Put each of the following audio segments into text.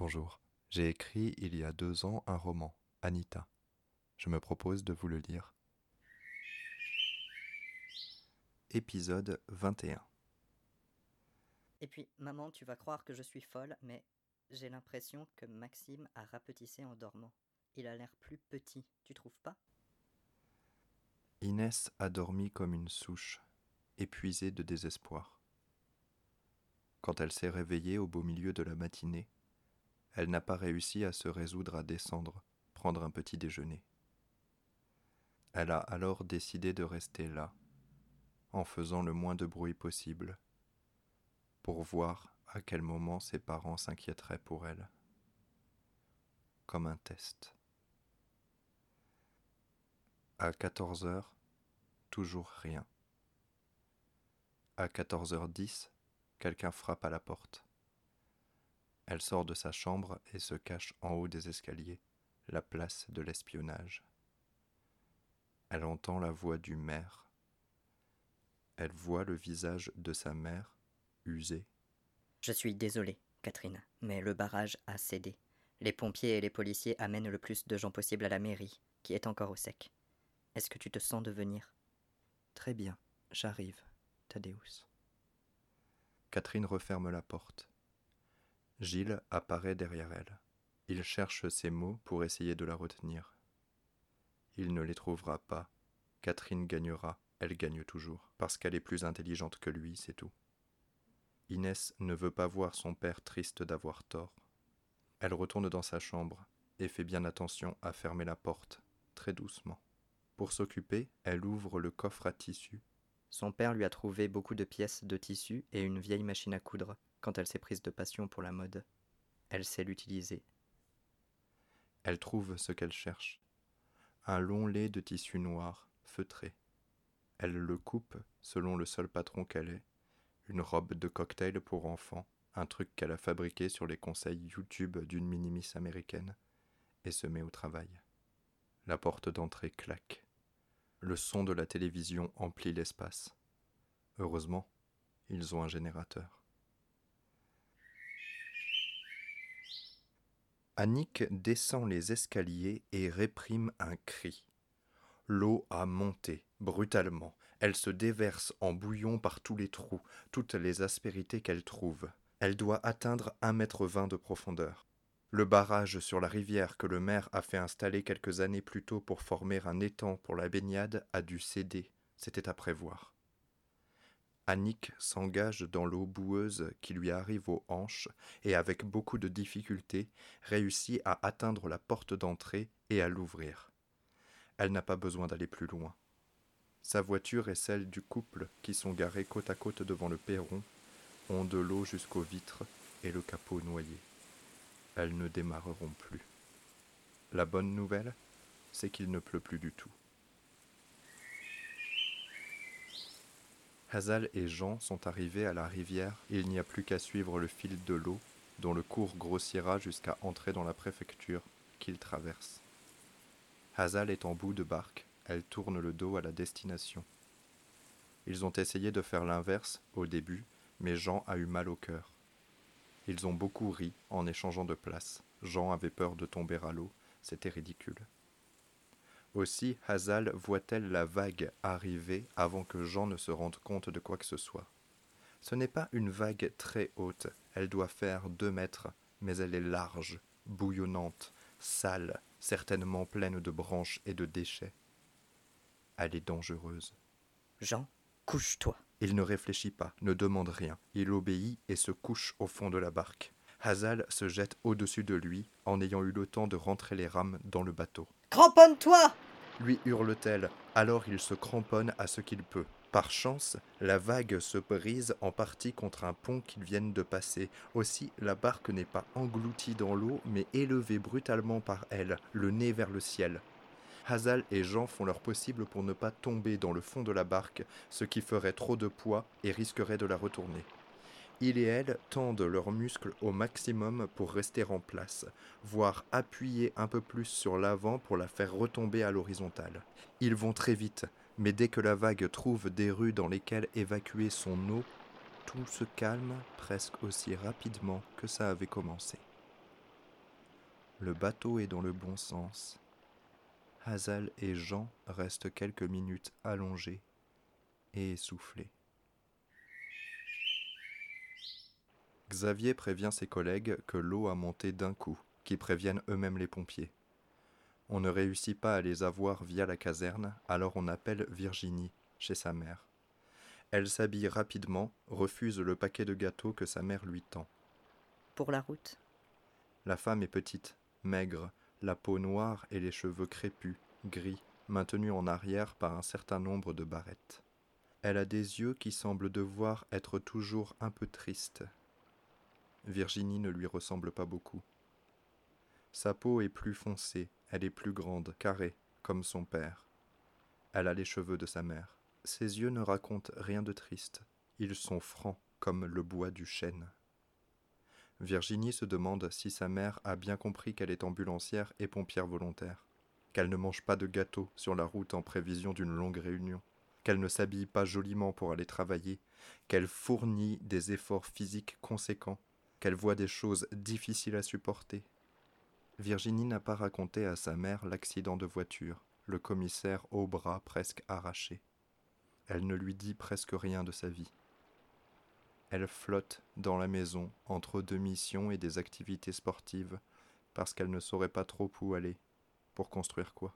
Bonjour. J'ai écrit il y a deux ans un roman, Anita. Je me propose de vous le lire. Épisode 21. Et puis, maman, tu vas croire que je suis folle, mais j'ai l'impression que Maxime a rapetissé en dormant. Il a l'air plus petit, tu trouves pas? Inès a dormi comme une souche, épuisée de désespoir. Quand elle s'est réveillée au beau milieu de la matinée, elle n'a pas réussi à se résoudre à descendre, prendre un petit déjeuner. Elle a alors décidé de rester là, en faisant le moins de bruit possible, pour voir à quel moment ses parents s'inquiéteraient pour elle, comme un test. À 14 heures, toujours rien. À 14h10, quelqu'un frappe à la porte. Elle sort de sa chambre et se cache en haut des escaliers, la place de l'espionnage. Elle entend la voix du maire. Elle voit le visage de sa mère, usé. Je suis désolé, Catherine, mais le barrage a cédé. Les pompiers et les policiers amènent le plus de gens possible à la mairie, qui est encore au sec. Est-ce que tu te sens de venir? Très bien, j'arrive, Thaddeus. Catherine referme la porte. Gilles apparaît derrière elle. Il cherche ses mots pour essayer de la retenir. Il ne les trouvera pas. Catherine gagnera, elle gagne toujours, parce qu'elle est plus intelligente que lui, c'est tout. Inès ne veut pas voir son père triste d'avoir tort. Elle retourne dans sa chambre et fait bien attention à fermer la porte, très doucement. Pour s'occuper, elle ouvre le coffre à tissu. Son père lui a trouvé beaucoup de pièces de tissu et une vieille machine à coudre quand elle s'est prise de passion pour la mode. Elle sait l'utiliser. Elle trouve ce qu'elle cherche. Un long lait de tissu noir, feutré. Elle le coupe selon le seul patron qu'elle est. Une robe de cocktail pour enfants, un truc qu'elle a fabriqué sur les conseils YouTube d'une minimis américaine, et se met au travail. La porte d'entrée claque. Le son de la télévision emplit l'espace. Heureusement, ils ont un générateur. Annick descend les escaliers et réprime un cri. L'eau a monté, brutalement. Elle se déverse en bouillon par tous les trous, toutes les aspérités qu'elle trouve. Elle doit atteindre un mètre vingt de profondeur. Le barrage sur la rivière que le maire a fait installer quelques années plus tôt pour former un étang pour la baignade a dû céder, c'était à prévoir. Annick s'engage dans l'eau boueuse qui lui arrive aux hanches et avec beaucoup de difficulté réussit à atteindre la porte d'entrée et à l'ouvrir. Elle n'a pas besoin d'aller plus loin. Sa voiture et celle du couple qui sont garés côte à côte devant le perron ont de l'eau jusqu'aux vitres et le capot noyé elles ne démarreront plus. La bonne nouvelle, c'est qu'il ne pleut plus du tout. Hazal et Jean sont arrivés à la rivière il n'y a plus qu'à suivre le fil de l'eau dont le cours grossira jusqu'à entrer dans la préfecture qu'ils traversent. Hazal est en bout de barque, elle tourne le dos à la destination. Ils ont essayé de faire l'inverse au début, mais Jean a eu mal au cœur. Ils ont beaucoup ri en échangeant de place. Jean avait peur de tomber à l'eau, c'était ridicule. Aussi Hazal voit-elle la vague arriver avant que Jean ne se rende compte de quoi que ce soit. Ce n'est pas une vague très haute, elle doit faire deux mètres, mais elle est large, bouillonnante, sale, certainement pleine de branches et de déchets. Elle est dangereuse. Jean, couche-toi. Il ne réfléchit pas, ne demande rien. Il obéit et se couche au fond de la barque. Hazal se jette au-dessus de lui, en ayant eu le temps de rentrer les rames dans le bateau. Cramponne-toi lui hurle-t-elle. Alors il se cramponne à ce qu'il peut. Par chance, la vague se brise en partie contre un pont qu'ils viennent de passer. Aussi, la barque n'est pas engloutie dans l'eau, mais élevée brutalement par elle, le nez vers le ciel. Hazal et Jean font leur possible pour ne pas tomber dans le fond de la barque, ce qui ferait trop de poids et risquerait de la retourner. Il et elle tendent leurs muscles au maximum pour rester en place, voire appuyer un peu plus sur l'avant pour la faire retomber à l'horizontale. Ils vont très vite, mais dès que la vague trouve des rues dans lesquelles évacuer son eau, tout se calme presque aussi rapidement que ça avait commencé. Le bateau est dans le bon sens. Hazal et Jean restent quelques minutes allongés et essoufflés. Xavier prévient ses collègues que l'eau a monté d'un coup, qui préviennent eux-mêmes les pompiers. On ne réussit pas à les avoir via la caserne, alors on appelle Virginie, chez sa mère. Elle s'habille rapidement, refuse le paquet de gâteaux que sa mère lui tend. Pour la route La femme est petite, maigre, la peau noire et les cheveux crépus, gris, maintenus en arrière par un certain nombre de barrettes. Elle a des yeux qui semblent devoir être toujours un peu tristes. Virginie ne lui ressemble pas beaucoup. Sa peau est plus foncée, elle est plus grande, carrée, comme son père. Elle a les cheveux de sa mère. Ses yeux ne racontent rien de triste. Ils sont francs, comme le bois du chêne. Virginie se demande si sa mère a bien compris qu'elle est ambulancière et pompière volontaire, qu'elle ne mange pas de gâteau sur la route en prévision d'une longue réunion, qu'elle ne s'habille pas joliment pour aller travailler, qu'elle fournit des efforts physiques conséquents, qu'elle voit des choses difficiles à supporter, Virginie n'a pas raconté à sa mère l'accident de voiture, le commissaire au bras presque arraché. Elle ne lui dit presque rien de sa vie. Elle flotte dans la maison entre deux missions et des activités sportives parce qu'elle ne saurait pas trop où aller. Pour construire quoi?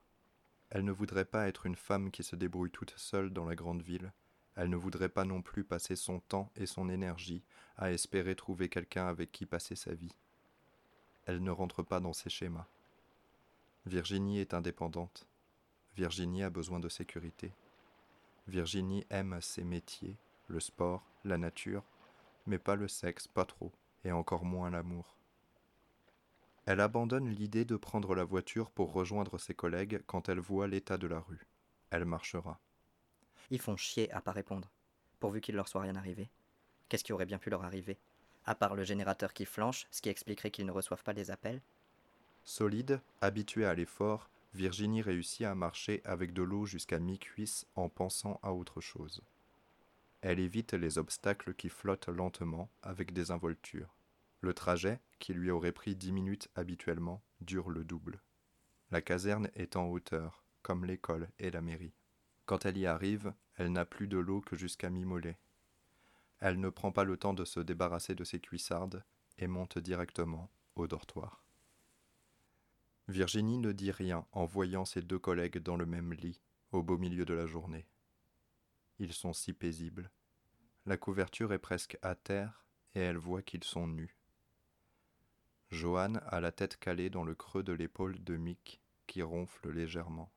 Elle ne voudrait pas être une femme qui se débrouille toute seule dans la grande ville. Elle ne voudrait pas non plus passer son temps et son énergie à espérer trouver quelqu'un avec qui passer sa vie elle ne rentre pas dans ces schémas. Virginie est indépendante. Virginie a besoin de sécurité. Virginie aime ses métiers, le sport, la nature, mais pas le sexe, pas trop, et encore moins l'amour. Elle abandonne l'idée de prendre la voiture pour rejoindre ses collègues quand elle voit l'état de la rue. Elle marchera. Ils font chier à pas répondre, pourvu qu'il leur soit rien arrivé. Qu'est-ce qui aurait bien pu leur arriver? À part le générateur qui flanche, ce qui expliquerait qu'ils ne reçoivent pas les appels. Solide, habituée à l'effort, Virginie réussit à marcher avec de l'eau jusqu'à mi-cuisse en pensant à autre chose. Elle évite les obstacles qui flottent lentement avec des involtures. Le trajet, qui lui aurait pris dix minutes habituellement, dure le double. La caserne est en hauteur, comme l'école et la mairie. Quand elle y arrive, elle n'a plus de l'eau que jusqu'à mi-mollet. Elle ne prend pas le temps de se débarrasser de ses cuissardes et monte directement au dortoir. Virginie ne dit rien en voyant ses deux collègues dans le même lit, au beau milieu de la journée. Ils sont si paisibles. La couverture est presque à terre et elle voit qu'ils sont nus. Joanne a la tête calée dans le creux de l'épaule de Mick qui ronfle légèrement.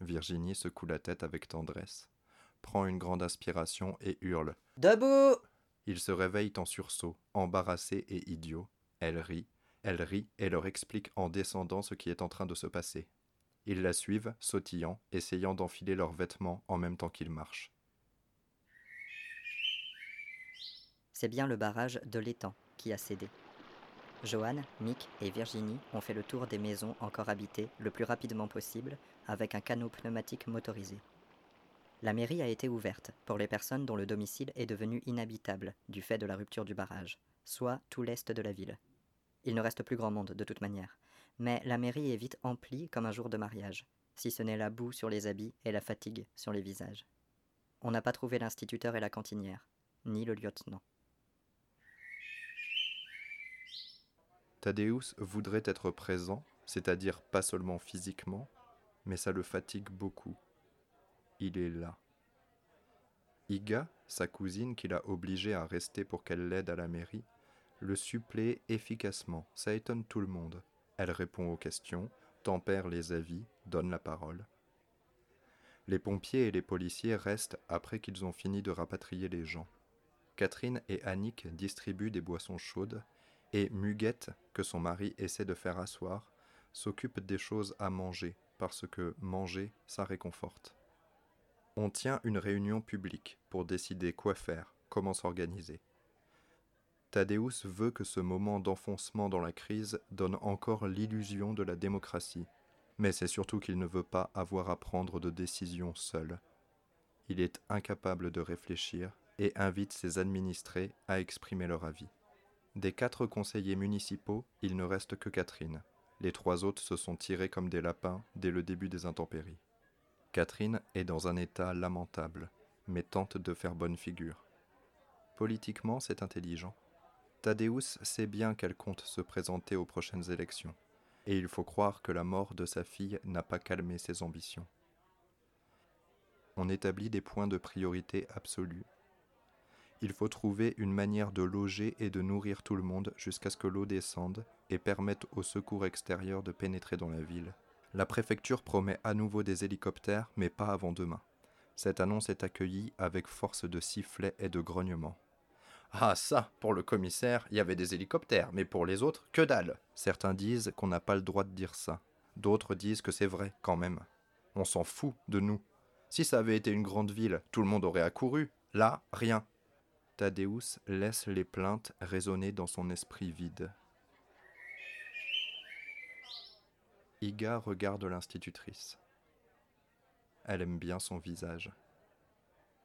Virginie secoue la tête avec tendresse prend une grande aspiration et hurle. Debout Ils se réveillent en sursaut, embarrassés et idiots. Elle rit, elle rit et leur explique en descendant ce qui est en train de se passer. Ils la suivent, sautillant, essayant d'enfiler leurs vêtements en même temps qu'ils marchent. C'est bien le barrage de l'étang qui a cédé. Joanne, Mick et Virginie ont fait le tour des maisons encore habitées le plus rapidement possible avec un canot pneumatique motorisé. La mairie a été ouverte pour les personnes dont le domicile est devenu inhabitable du fait de la rupture du barrage, soit tout l'est de la ville. Il ne reste plus grand monde de toute manière, mais la mairie est vite emplie comme un jour de mariage, si ce n'est la boue sur les habits et la fatigue sur les visages. On n'a pas trouvé l'instituteur et la cantinière, ni le lieutenant. Thaddeus voudrait être présent, c'est-à-dire pas seulement physiquement, mais ça le fatigue beaucoup il est là. Iga, sa cousine qui l'a obligé à rester pour qu'elle l'aide à la mairie, le supplée efficacement, ça étonne tout le monde. Elle répond aux questions, tempère les avis, donne la parole. Les pompiers et les policiers restent après qu'ils ont fini de rapatrier les gens. Catherine et Annick distribuent des boissons chaudes, et Muguette, que son mari essaie de faire asseoir, s'occupe des choses à manger, parce que manger, ça réconforte. On tient une réunion publique pour décider quoi faire, comment s'organiser. Thaddeus veut que ce moment d'enfoncement dans la crise donne encore l'illusion de la démocratie, mais c'est surtout qu'il ne veut pas avoir à prendre de décisions seul. Il est incapable de réfléchir et invite ses administrés à exprimer leur avis. Des quatre conseillers municipaux, il ne reste que Catherine. Les trois autres se sont tirés comme des lapins dès le début des intempéries. Catherine est dans un état lamentable, mais tente de faire bonne figure. Politiquement, c'est intelligent. Thaddeus sait bien qu'elle compte se présenter aux prochaines élections, et il faut croire que la mort de sa fille n'a pas calmé ses ambitions. On établit des points de priorité absolus. Il faut trouver une manière de loger et de nourrir tout le monde jusqu'à ce que l'eau descende et permette aux secours extérieurs de pénétrer dans la ville. La préfecture promet à nouveau des hélicoptères, mais pas avant demain. Cette annonce est accueillie avec force de sifflets et de grognements. Ah ça, pour le commissaire, il y avait des hélicoptères, mais pour les autres, que dalle. Certains disent qu'on n'a pas le droit de dire ça. D'autres disent que c'est vrai, quand même. On s'en fout de nous. Si ça avait été une grande ville, tout le monde aurait accouru. Là, rien. Thaddeus laisse les plaintes résonner dans son esprit vide. Iga regarde l'institutrice. Elle aime bien son visage.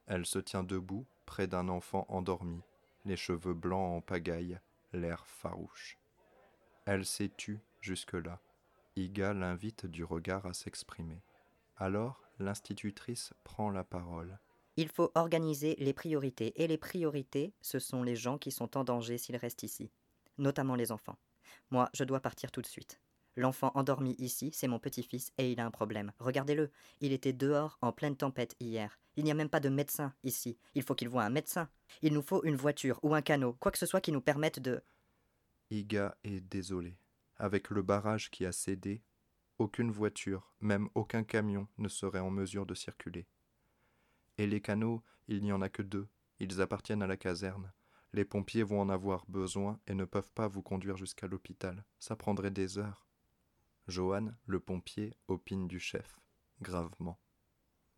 Elle se tient debout près d'un enfant endormi, les cheveux blancs en pagaille, l'air farouche. Elle s'est tue jusque-là. Iga l'invite du regard à s'exprimer. Alors, l'institutrice prend la parole. Il faut organiser les priorités, et les priorités, ce sont les gens qui sont en danger s'ils restent ici, notamment les enfants. Moi, je dois partir tout de suite. L'enfant endormi ici, c'est mon petit-fils, et il a un problème. Regardez-le, il était dehors en pleine tempête hier. Il n'y a même pas de médecin ici. Il faut qu'il voie un médecin. Il nous faut une voiture ou un canot, quoi que ce soit qui nous permette de. Iga est désolé. Avec le barrage qui a cédé, aucune voiture, même aucun camion ne serait en mesure de circuler. Et les canots, il n'y en a que deux. Ils appartiennent à la caserne. Les pompiers vont en avoir besoin et ne peuvent pas vous conduire jusqu'à l'hôpital. Ça prendrait des heures. Johan, le pompier, opine du chef, gravement.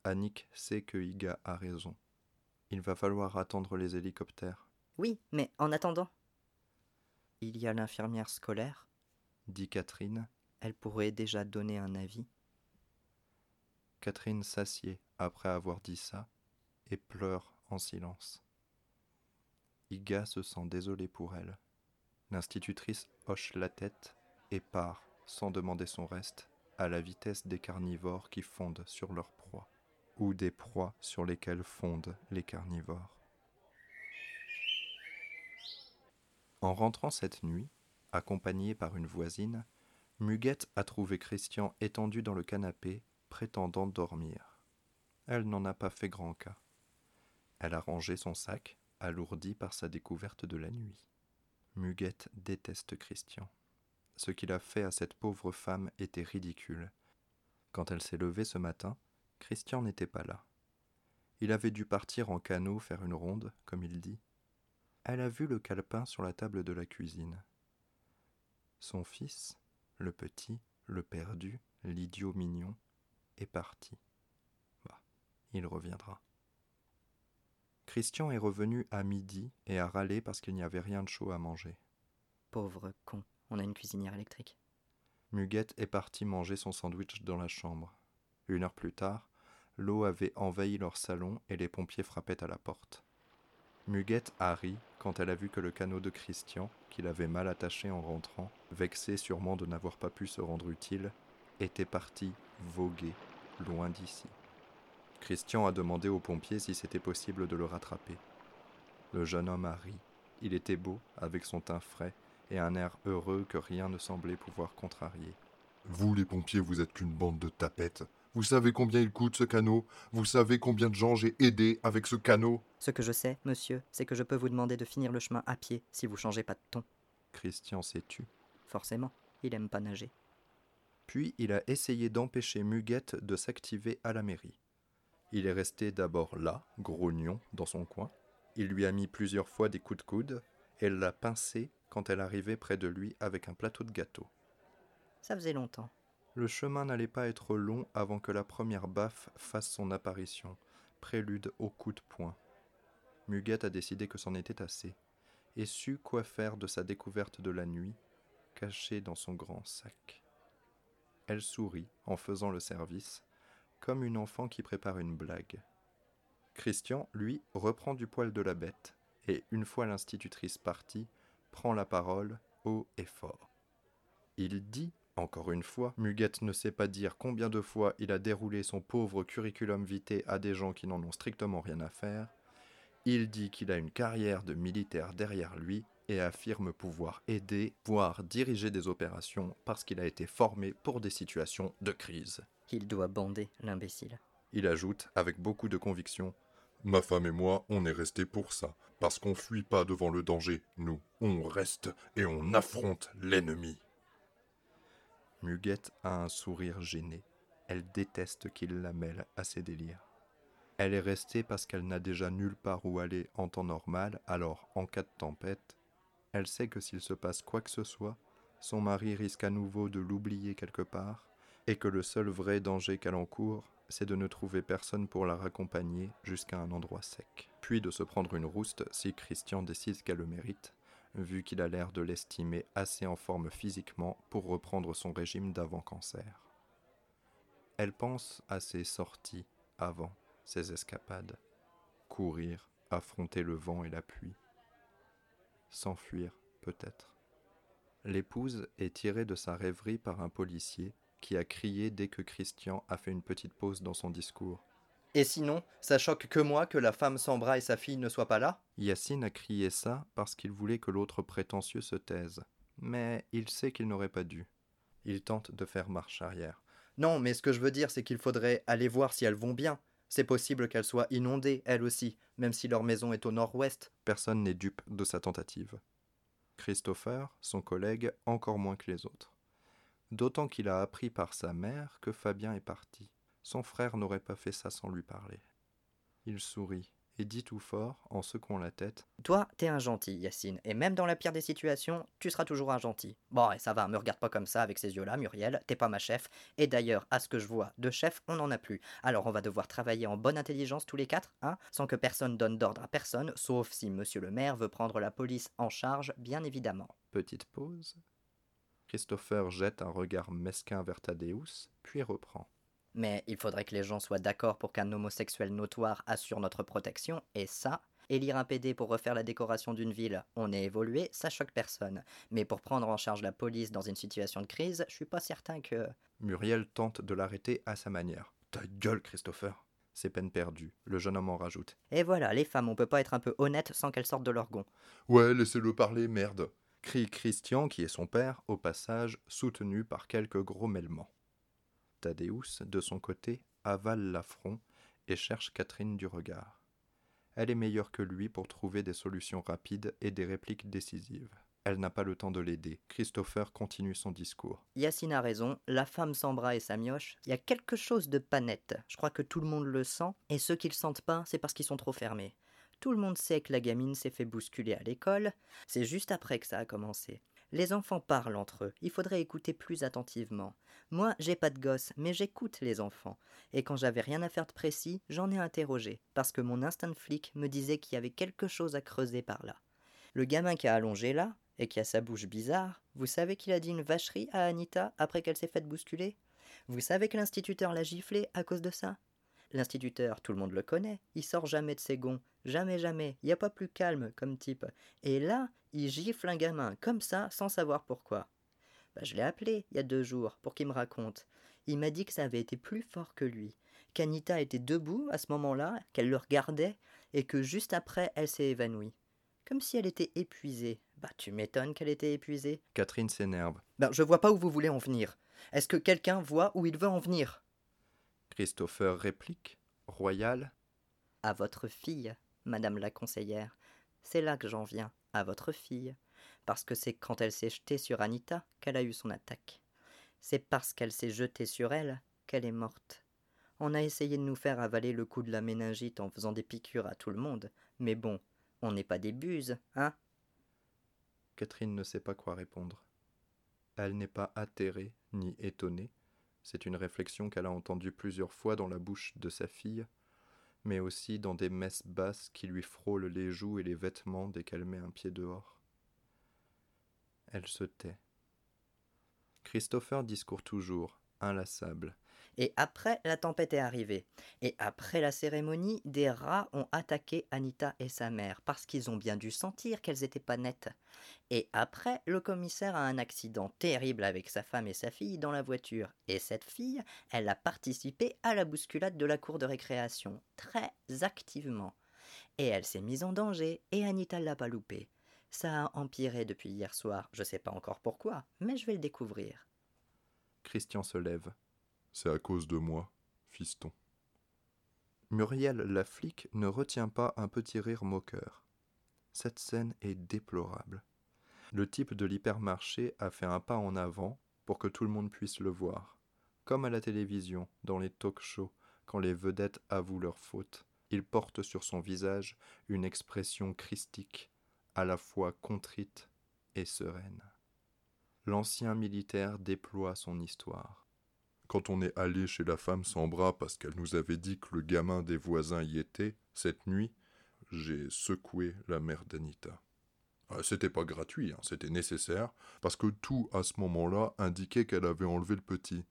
Annick sait que Iga a raison. Il va falloir attendre les hélicoptères. Oui, mais en attendant. Il y a l'infirmière scolaire, dit Catherine. Elle pourrait déjà donner un avis. Catherine s'assied après avoir dit ça pleure en silence. Iga se sent désolée pour elle. L'institutrice hoche la tête et part, sans demander son reste, à la vitesse des carnivores qui fondent sur leur proie, ou des proies sur lesquelles fondent les carnivores. En rentrant cette nuit, accompagnée par une voisine, Muguette a trouvé Christian étendu dans le canapé, prétendant dormir. Elle n'en a pas fait grand cas. Elle a rangé son sac, alourdi par sa découverte de la nuit. Muguette déteste Christian. Ce qu'il a fait à cette pauvre femme était ridicule. Quand elle s'est levée ce matin, Christian n'était pas là. Il avait dû partir en canot faire une ronde, comme il dit. Elle a vu le calepin sur la table de la cuisine. Son fils, le petit, le perdu, l'idiot mignon, est parti. Bah, il reviendra. Christian est revenu à midi et a râlé parce qu'il n'y avait rien de chaud à manger. Pauvre con, on a une cuisinière électrique. Muguette est partie manger son sandwich dans la chambre. Une heure plus tard, l'eau avait envahi leur salon et les pompiers frappaient à la porte. Muguette a ri quand elle a vu que le canot de Christian, qu'il avait mal attaché en rentrant, vexé sûrement de n'avoir pas pu se rendre utile, était parti voguer loin d'ici. Christian a demandé aux pompiers si c'était possible de le rattraper. Le jeune homme a ri. Il était beau, avec son teint frais et un air heureux que rien ne semblait pouvoir contrarier. Vous, les pompiers, vous êtes qu'une bande de tapettes. Vous savez combien il coûte ce canot Vous savez combien de gens j'ai aidé avec ce canot Ce que je sais, monsieur, c'est que je peux vous demander de finir le chemin à pied si vous changez pas de ton. Christian s'est tu. Forcément, il aime pas nager. Puis il a essayé d'empêcher Muguette de s'activer à la mairie. Il est resté d'abord là, grognon, dans son coin. Il lui a mis plusieurs fois des coups de coude et l'a pincé quand elle arrivait près de lui avec un plateau de gâteau. Ça faisait longtemps. Le chemin n'allait pas être long avant que la première baffe fasse son apparition, prélude au coup de poing. Muguette a décidé que c'en était assez, et sut quoi faire de sa découverte de la nuit, cachée dans son grand sac. Elle sourit en faisant le service, comme une enfant qui prépare une blague. Christian, lui, reprend du poil de la bête, et une fois l'institutrice partie, prend la parole haut et fort. Il dit, encore une fois, Muguette ne sait pas dire combien de fois il a déroulé son pauvre curriculum vitae à des gens qui n'en ont strictement rien à faire. Il dit qu'il a une carrière de militaire derrière lui et affirme pouvoir aider, voire diriger des opérations parce qu'il a été formé pour des situations de crise. Il doit bander, l'imbécile. Il ajoute, avec beaucoup de conviction, Ma femme et moi, on est restés pour ça, parce qu'on fuit pas devant le danger, nous, on reste et on affronte l'ennemi. Muguette a un sourire gêné. Elle déteste qu'il la mêle à ses délires. Elle est restée parce qu'elle n'a déjà nulle part où aller en temps normal, alors en cas de tempête, elle sait que s'il se passe quoi que ce soit, son mari risque à nouveau de l'oublier quelque part, et que le seul vrai danger qu'elle encourt, c'est de ne trouver personne pour la raccompagner jusqu'à un endroit sec, puis de se prendre une rouste si Christian décide qu'elle le mérite, vu qu'il a l'air de l'estimer assez en forme physiquement pour reprendre son régime d'avant-cancer. Elle pense à ses sorties avant ses escapades, courir, affronter le vent et la pluie, s'enfuir peut-être. L'épouse est tirée de sa rêverie par un policier qui a crié dès que Christian a fait une petite pause dans son discours. Et sinon, ça choque que moi que la femme Sambra et sa fille ne soient pas là? Yacine a crié ça parce qu'il voulait que l'autre prétentieux se taise. Mais il sait qu'il n'aurait pas dû. Il tente de faire marche arrière. Non, mais ce que je veux dire, c'est qu'il faudrait aller voir si elles vont bien. C'est possible qu'elles soient inondées, elles aussi, même si leur maison est au nord-ouest. Personne n'est dupe de sa tentative. Christopher, son collègue, encore moins que les autres. D'autant qu'il a appris par sa mère que Fabien est parti. Son frère n'aurait pas fait ça sans lui parler. Il sourit et dit tout fort, en secouant la tête Toi, t'es un gentil, Yacine, et même dans la pire des situations, tu seras toujours un gentil. Bon, et ça va, me regarde pas comme ça avec ces yeux-là, Muriel, t'es pas ma chef, et d'ailleurs, à ce que je vois, de chef, on n'en a plus. Alors on va devoir travailler en bonne intelligence tous les quatre, hein, sans que personne donne d'ordre à personne, sauf si monsieur le maire veut prendre la police en charge, bien évidemment. Petite pause. Christopher jette un regard mesquin vers Thaddeus, puis reprend. Mais il faudrait que les gens soient d'accord pour qu'un homosexuel notoire assure notre protection, et ça, élire un PD pour refaire la décoration d'une ville, on est évolué, ça choque personne. Mais pour prendre en charge la police dans une situation de crise, je suis pas certain que. Muriel tente de l'arrêter à sa manière. Ta gueule, Christopher C'est peine perdue. Le jeune homme en rajoute. Et voilà, les femmes, on peut pas être un peu honnête sans qu'elles sortent de leur gond. Ouais, laissez-le parler, merde crie Christian, qui est son père, au passage, soutenu par quelques grommellements. Thaddeus, de son côté, avale l'affront et cherche Catherine du regard. Elle est meilleure que lui pour trouver des solutions rapides et des répliques décisives. Elle n'a pas le temps de l'aider. Christopher continue son discours. Yacine a raison, la femme sans bras et sa mioche, il y a quelque chose de pas net. Je crois que tout le monde le sent, et ceux qui le sentent pas, c'est parce qu'ils sont trop fermés. Tout le monde sait que la gamine s'est fait bousculer à l'école, c'est juste après que ça a commencé. Les enfants parlent entre eux, il faudrait écouter plus attentivement. Moi, j'ai pas de gosse, mais j'écoute les enfants. Et quand j'avais rien à faire de précis, j'en ai interrogé, parce que mon instinct de flic me disait qu'il y avait quelque chose à creuser par là. Le gamin qui a allongé là, et qui a sa bouche bizarre, vous savez qu'il a dit une vacherie à Anita après qu'elle s'est faite bousculer? Vous savez que l'instituteur l'a giflé à cause de ça? L'instituteur, tout le monde le connaît, il sort jamais de ses gonds, jamais, jamais, il n'y a pas plus calme comme type. Et là, il gifle un gamin, comme ça, sans savoir pourquoi. Bah, je l'ai appelé il y a deux jours pour qu'il me raconte. Il m'a dit que ça avait été plus fort que lui, qu'Anita était debout à ce moment-là, qu'elle le regardait, et que juste après, elle s'est évanouie. Comme si elle était épuisée. Bah, tu m'étonnes qu'elle était épuisée. Catherine s'énerve. Ben, je vois pas où vous voulez en venir. Est-ce que quelqu'un voit où il veut en venir? Christopher réplique, royal. À votre fille, madame la conseillère. C'est là que j'en viens, à votre fille. Parce que c'est quand elle s'est jetée sur Anita qu'elle a eu son attaque. C'est parce qu'elle s'est jetée sur elle qu'elle est morte. On a essayé de nous faire avaler le coup de la méningite en faisant des piqûres à tout le monde, mais bon, on n'est pas des buses, hein? Catherine ne sait pas quoi répondre. Elle n'est pas atterrée ni étonnée, c'est une réflexion qu'elle a entendue plusieurs fois dans la bouche de sa fille, mais aussi dans des messes basses qui lui frôlent les joues et les vêtements dès qu'elle met un pied dehors. Elle se tait. Christopher discourt toujours, inlassable. Et après, la tempête est arrivée. Et après la cérémonie, des rats ont attaqué Anita et sa mère, parce qu'ils ont bien dû sentir qu'elles n'étaient pas nettes. Et après, le commissaire a un accident terrible avec sa femme et sa fille dans la voiture. Et cette fille, elle a participé à la bousculade de la cour de récréation, très activement. Et elle s'est mise en danger, et Anita l'a pas loupé. Ça a empiré depuis hier soir, je sais pas encore pourquoi, mais je vais le découvrir. Christian se lève. C'est à cause de moi, fiston. Muriel la flic ne retient pas un petit rire moqueur. Cette scène est déplorable. Le type de l'hypermarché a fait un pas en avant pour que tout le monde puisse le voir. Comme à la télévision, dans les talk-shows, quand les vedettes avouent leurs fautes, il porte sur son visage une expression christique, à la fois contrite et sereine. L'ancien militaire déploie son histoire. Quand on est allé chez la femme sans bras parce qu'elle nous avait dit que le gamin des voisins y était, cette nuit, j'ai secoué la mère d'Anita. Ah, c'était pas gratuit, hein, c'était nécessaire, parce que tout à ce moment-là indiquait qu'elle avait enlevé le petit.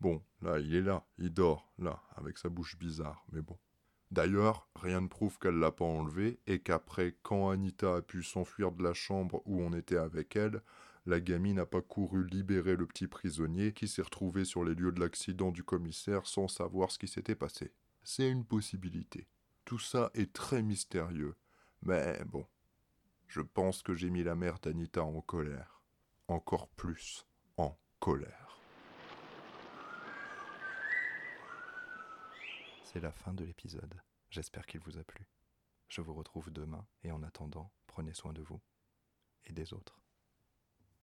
Bon, là, il est là, il dort, là, avec sa bouche bizarre, mais bon. D'ailleurs, rien ne prouve qu'elle l'a pas enlevé, et qu'après, quand Anita a pu s'enfuir de la chambre où on était avec elle, la gamine n'a pas couru libérer le petit prisonnier qui s'est retrouvé sur les lieux de l'accident du commissaire sans savoir ce qui s'était passé. C'est une possibilité. Tout ça est très mystérieux. Mais bon, je pense que j'ai mis la mère d'Anita en colère. Encore plus en colère. C'est la fin de l'épisode. J'espère qu'il vous a plu. Je vous retrouve demain et en attendant, prenez soin de vous et des autres.